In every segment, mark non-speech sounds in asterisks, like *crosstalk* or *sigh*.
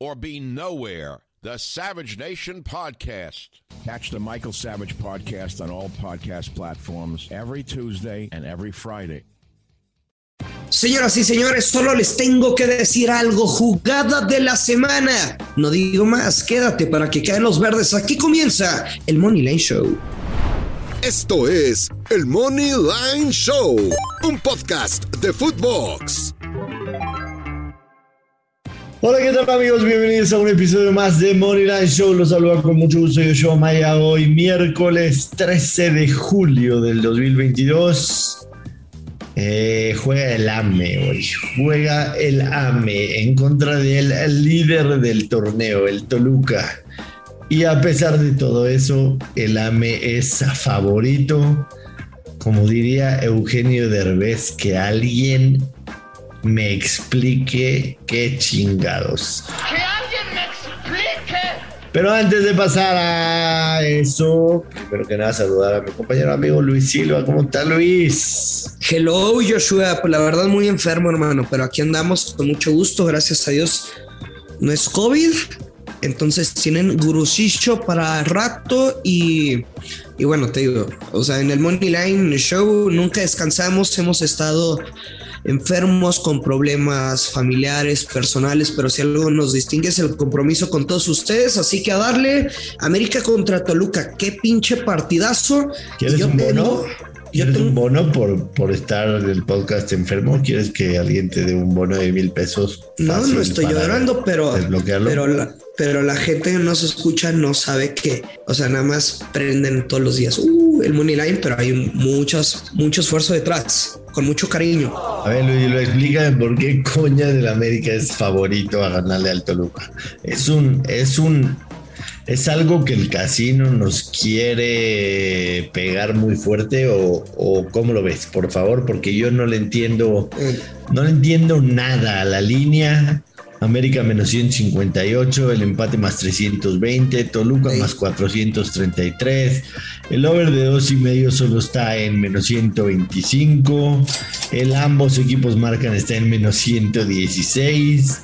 or be nowhere. The Savage Nation Podcast. Catch the Michael Savage Podcast on all podcast platforms every Tuesday and every Friday. Señoras y señores, solo les tengo que decir algo. Jugada de la semana. No digo más, quédate para que caen los verdes. Aquí comienza el Money Line Show. Esto es el Money Line Show, un podcast de Footbox. Hola, ¿qué tal amigos? Bienvenidos a un episodio más de Moneyline Show. Los saludo con mucho gusto. Yo soy Maya. Hoy, miércoles 13 de julio del 2022. Eh, juega el AME hoy. Juega el AME en contra del líder del torneo, el Toluca. Y a pesar de todo eso, el AME es favorito. Como diría Eugenio Derbez, que alguien me explique qué chingados. ¡Que alguien me explique! Pero antes de pasar a eso, primero que nada saludar a mi compañero amigo Luis Silva. ¿Cómo está Luis? Hello, Joshua. Pues la verdad, muy enfermo, hermano, pero aquí andamos con mucho gusto. Gracias a Dios. No es COVID, entonces tienen gurusillo para rato y, y bueno, te digo, o sea, en el Money Line Show nunca descansamos, hemos estado enfermos, con problemas familiares, personales, pero si algo nos distingue es el compromiso con todos ustedes. Así que a darle América contra Toluca, qué pinche partidazo. ¿Quieres un bono? ¿Quieres un bono por, por estar en el podcast enfermo? ¿Quieres que alguien te dé un bono de mil pesos? No, no estoy llorando, pero, pero la, pero la gente que nos escucha no sabe que, o sea, nada más prenden todos los días uh, el money line, pero hay muchos, mucho esfuerzo detrás, con mucho cariño. A ver, Luis, lo explica por qué coña del América es favorito a ganarle al Toluca. Es un, es un, es algo que el casino nos quiere pegar muy fuerte o, o cómo lo ves, por favor, porque yo no le entiendo, no le entiendo nada a la línea. América menos 158, el empate más 320, Toluca más 433, el over de dos y medio solo está en menos 125, el ambos equipos marcan está en menos 116.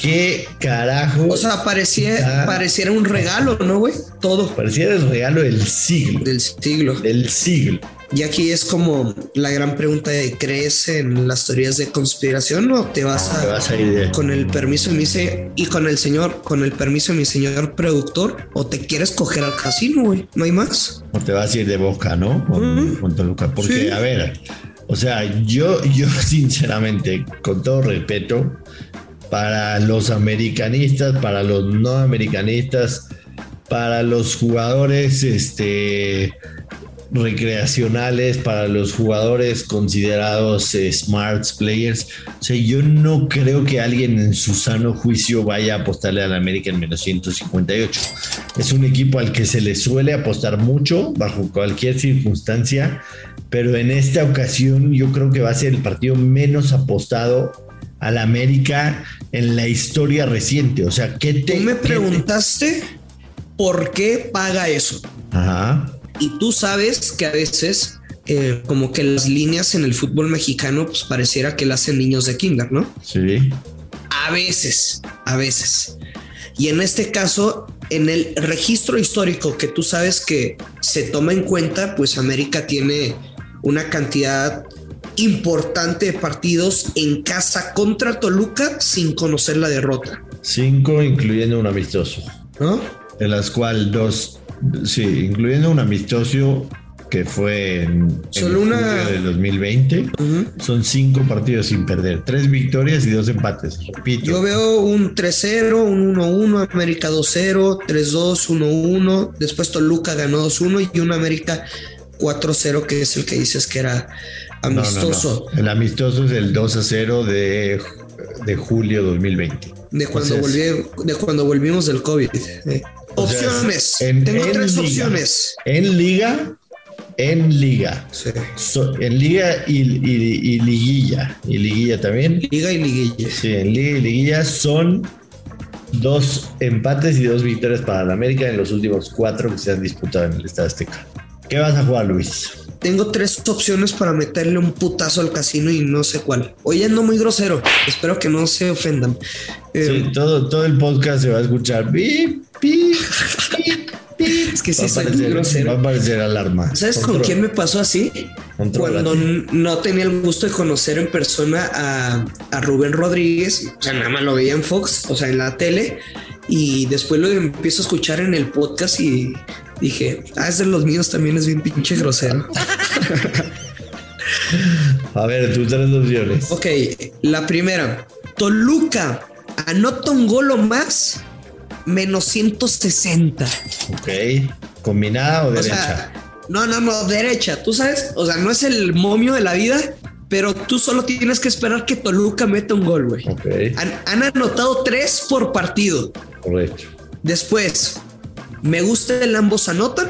¿Qué carajo? O sea, parecía, pareciera un regalo, ¿no, güey? Todo. Pareciera el regalo del siglo. Del siglo. Del siglo. Y aquí es como la gran pregunta de ¿crees en las teorías de conspiración o te vas, a, te vas a ir de- con el permiso de mi se- y con el señor, con el permiso de mi señor productor o te quieres coger al casino, güey? No hay más. No te vas a ir de boca, ¿no? Con, con Toluca. Porque, Sí. a ver, o sea, yo, yo *laughs* sinceramente, con todo respeto, para los americanistas, para los no americanistas, para los jugadores este, recreacionales, para los jugadores considerados eh, smarts players. O sea, yo no creo que alguien en su sano juicio vaya a apostarle al América en menos 158. Es un equipo al que se le suele apostar mucho bajo cualquier circunstancia, pero en esta ocasión yo creo que va a ser el partido menos apostado al América en la historia reciente. O sea, ¿qué te, Tú me te- preguntaste por qué paga eso. Ajá. Y tú sabes que a veces, eh, como que las líneas en el fútbol mexicano, pues pareciera que las hacen niños de kinder, ¿no? Sí. A veces, a veces. Y en este caso, en el registro histórico que tú sabes que se toma en cuenta, pues América tiene una cantidad importante de partidos en casa contra Toluca sin conocer la derrota, Cinco, incluyendo un amistoso. ¿no? De las cuales dos, sí, incluyendo un amistoso que fue en, en Solo una- julio del 2020. Son cinco partidos sin perder. Tres victorias y dos empates. Repito. Yo veo un 3-0, un 1-1, América 2-0, 3-2, 1-1, después Toluca ganó 2-1 y un América 4-0, que es el que dices que era No, no, no. amistoso. El amistoso es el 2 a 0 de, de julio 2020. De cuando, volví- de cuando volvimos del COVID. Eh, sea, opciones. en- Tengo en tres liga. opciones. En liga, en liga. Sí. So- en liga y, y- y liguilla. Y liguilla también. Liga y liguilla. Sí, en liga y liguilla son dos empates y dos victorias para la América en los últimos cuatro que se han disputado en el Estado Azteca. ¿Qué vas a jugar, Luis? Tengo tres opciones para meterle un putazo al casino y no sé cuál. Oye, ando muy grosero. Espero que no se ofendan. Eh, todo, todo el podcast se va a escuchar. Pip, pip, pip. Es que sí soy muy grosero. Va a aparecer alarma. ¿Sabes con quién me pasó así? Cuando no tenía el gusto de conocer en persona a, a Rubén Rodríguez, o sea, nada más lo veía en Fox, o sea, en la tele, y después lo empiezo a escuchar en el podcast y dije, ah, es de los míos también es bien pinche grosero. A ver, tus tres opciones. ok, la primera, Toluca anota un gol o más, menos 160. Ok. ¿Combinada o O derecha? sea, no, no, no, derecha. Tú sabes, o sea, no es el momio de la vida, pero tú solo tienes que esperar que Toluca meta un gol, güey. ok, Han, han anotado tres por partido. correcto. Después, me gusta el ambos anotan.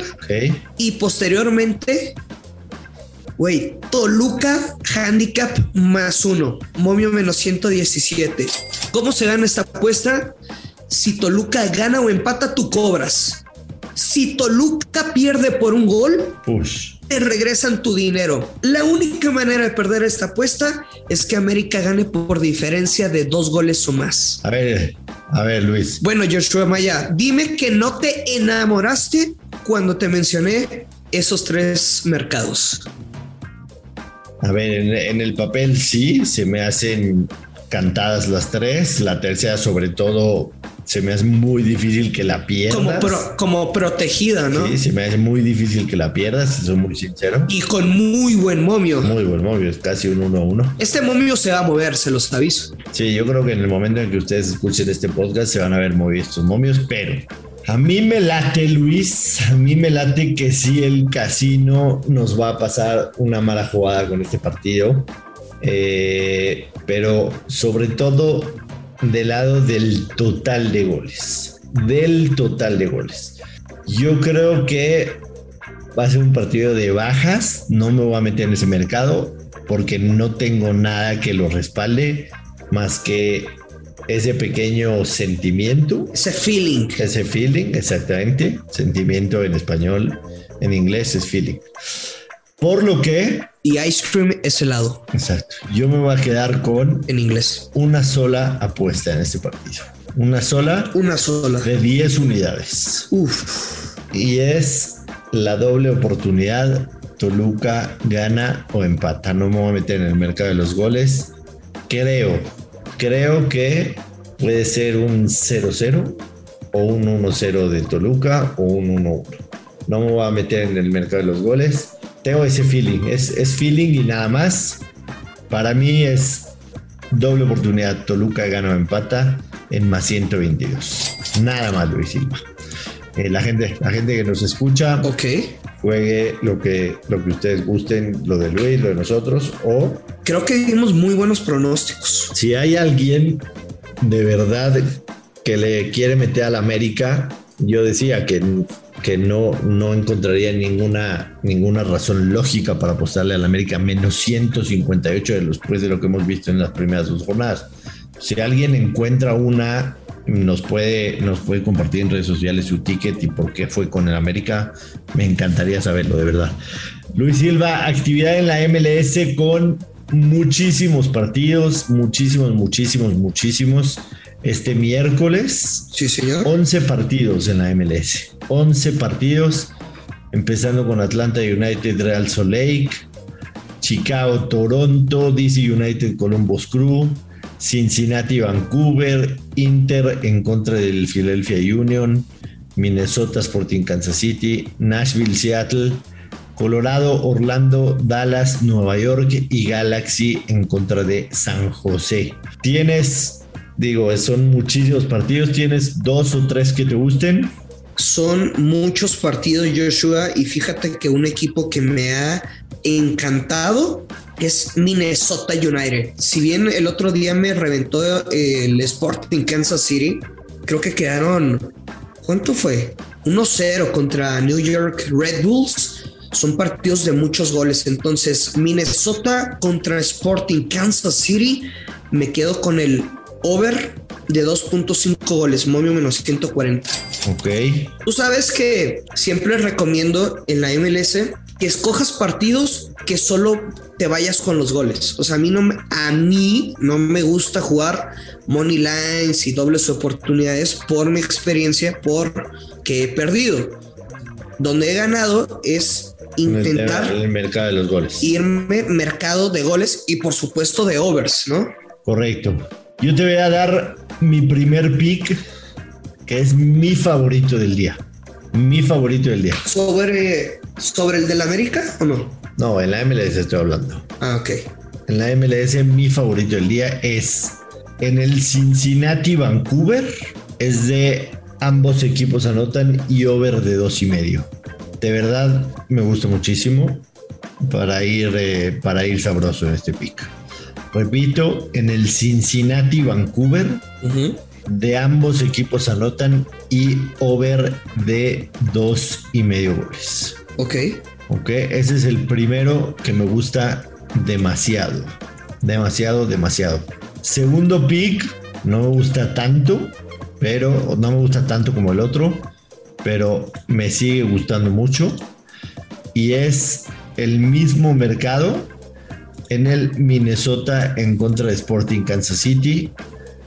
Y posteriormente, güey, Toluca handicap más uno, momio menos 117. ¿Cómo se gana esta apuesta? Si Toluca gana o empata, tú cobras. Si Toluca pierde por un gol, Push. te regresan tu dinero. La única manera de perder esta apuesta es que América gane por diferencia de dos goles o más. A ver, a ver, Luis. Bueno, Joshua Maya, dime que no te enamoraste cuando te mencioné esos tres mercados. A ver, en, en el papel sí, se me hacen cantadas las tres. La tercera, sobre todo, se me hace muy difícil que la pierdas. Como, pro- como protegida, ¿no? Sí, se me hace muy difícil que la pierdas, si soy muy sincero. Y con muy buen momio. Muy buen móvil, es casi un 1-1. Este momio se va a mover, se los aviso. Sí, yo creo que en el momento en que ustedes escuchen este podcast se van a ver movidos estos momios, pero a mí me late, Luis, a mí me late que sí el casino nos va a pasar una mala jugada con este partido, Eh, pero sobre todo del lado del total de goles, del total de goles. Yo creo que va a ser un partido de bajas, no me voy a meter en ese mercado porque no tengo nada que lo respalde más que ese pequeño sentimiento, Ese feeling. ese feeling, exactamente, sentimiento en español, en inglés es feeling. Por lo que, Y ice cream es helado exacto, yo me voy a quedar con en inglés. una sola apuesta en este partido. Una sola Una sola. de 10 unidades. Uf. Y es la doble oportunidad. Toluca gana o empata. No me voy a meter en el mercado de los goles. Creo, creo que puede ser un 0-0 o un 1-0 de Toluca o un 1-1. No me voy a meter en el mercado de los goles. Tengo ese feeling. Es, es feeling y nada más. Para mí es doble oportunidad. Toluca gana o empata en más 122. Nada más, Luis Silva. Eh, la, gente, la gente que nos escucha Ok. juegue lo que, lo que ustedes gusten, lo de Luis, lo de nosotros, o Creo que dimos muy buenos pronósticos. si hay alguien de verdad que le quiere meter a la América, yo decía que, que no, no encontraría ninguna, ninguna razón lógica para apostarle a la América menos 158 de los, después de lo que hemos visto en las primeras dos jornadas. Si alguien encuentra una nos puede, nos puede compartir en redes sociales su ticket y por qué fue con el América. Me encantaría saberlo, de verdad. Luis Silva, actividad en la MLS con muchísimos partidos, muchísimos, muchísimos, muchísimos. Este miércoles, Sí, señor. 11 partidos en la MLS. 11 partidos, empezando con Atlanta United, Real Salt Lake, Chicago, Toronto, DC United, Columbus Crew, Cincinnati, Vancouver, Inter en contra del Philadelphia Union, Minnesota Sporting Kansas City, Nashville, Seattle, Colorado, Orlando, Dallas, Nueva York y Galaxy en contra de San José. Tienes, digo, son muchísimos partidos, tienes dos o tres que te gusten. Son muchos partidos, Joshua, y fíjate que un equipo que me ha encantado es Minnesota United. Si bien el otro día me reventó el Sporting Kansas City, creo que quedaron, ¿cuánto fue? 1-0 contra New York Red Bulls. Son partidos de muchos goles. Entonces, Minnesota contra Sporting Kansas City, me quedo con el over de 2.5 goles, momio menos 140. Ok. Tú sabes que siempre recomiendo en la MLS que escojas partidos que solo te vayas con los goles. O sea, a mí no me, a mí no me gusta jugar money lines y dobles oportunidades por mi experiencia, porque he perdido. Donde he ganado es intentar el, el mercado de los goles. irme mercado de goles y por supuesto de overs, ¿no? Correcto. Yo te voy a dar mi primer pick, que es mi favorito del día. Mi favorito del día. Sobre, sobre el del América o no? No, en la MLS estoy hablando. Ah, ok. En la MLS mi favorito del día es en el Cincinnati Vancouver. Es de ambos equipos anotan y over de dos y medio. De verdad me gusta muchísimo para ir, eh, para ir sabroso en este pick. Repito, en el Cincinnati Vancouver. De ambos equipos anotan y over de dos y medio goles. Ok. Ok, ese es el primero que me gusta demasiado. Demasiado, demasiado. Segundo pick, no me gusta tanto, pero no me gusta tanto como el otro, pero me sigue gustando mucho. Y es el mismo mercado en el Minnesota en contra de Sporting Kansas City.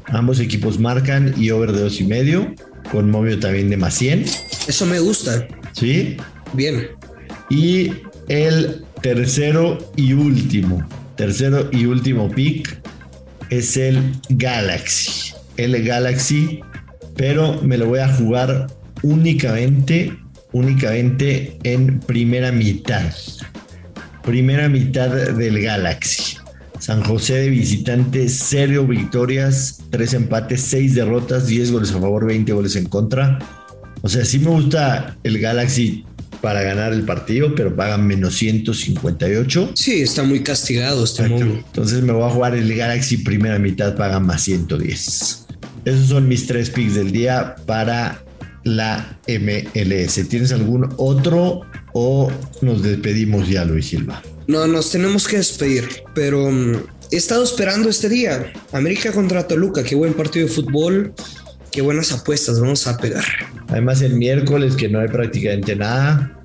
Ambos equipos marcan y over de dos y medio, con movio también de más 100. Eso me gusta. ¿Sí? Bien. Y el tercero y último, tercero y último pick es el Galaxy. El Galaxy, pero me lo voy a jugar únicamente, únicamente en primera mitad. Primera mitad del Galaxy. San José de visitante, cero victorias, tres empates, seis derrotas, 10 goles a favor, 20 goles en contra. O sea, sí me gusta el Galaxy para ganar el partido, pero pagan menos 158. Sí, está muy castigado este. Entonces me voy a jugar el Galaxy primera mitad, pagan más 110. Esos son mis tres picks del día para la MLS. ¿Tienes algún otro o nos despedimos ya, Luis Silva? No, nos tenemos que despedir, pero mm, he estado esperando este día. América contra Toluca, qué buen partido de fútbol, qué buenas apuestas vamos a pegar. Además, el miércoles, que no hay prácticamente nada,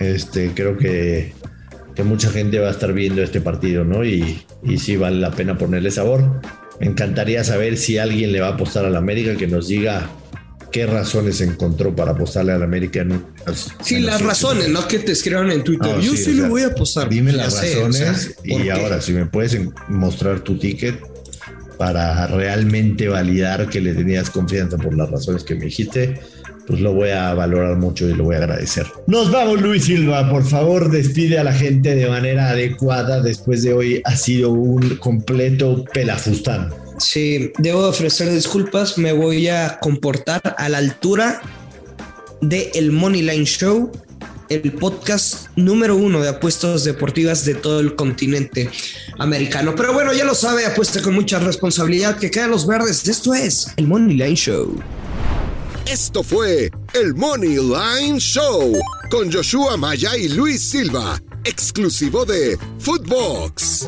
este, creo que, que mucha gente va a estar viendo este partido, ¿no? Y, y sí vale la pena ponerle sabor. Me encantaría saber si alguien le va a apostar al América, que nos diga qué razones encontró para apostarle al América. En Sí, en las razones, no que te escriban en Twitter. No, Yo sí, sí, o le sea, voy a apostar. Dime las sé, o razones sea, ¿por y qué? ahora si me puedes mostrar tu ticket para realmente validar que le tenías confianza por las razones que me dijiste, pues lo voy a valorar mucho y lo voy a agradecer. Nos vamos Luis Silva, por favor despide a la gente de manera adecuada después de hoy ha sido un completo pelafustán. Sí, debo ofrecer disculpas, me voy a comportar a la altura de el Money Line Show, el podcast número uno de apuestas deportivas de todo el continente americano. Pero bueno, ya lo sabe, apuesta con mucha responsabilidad que quedan los verdes. Esto es el Money Line Show. Esto fue el Money Line Show con Joshua Maya y Luis Silva, exclusivo de Footbox.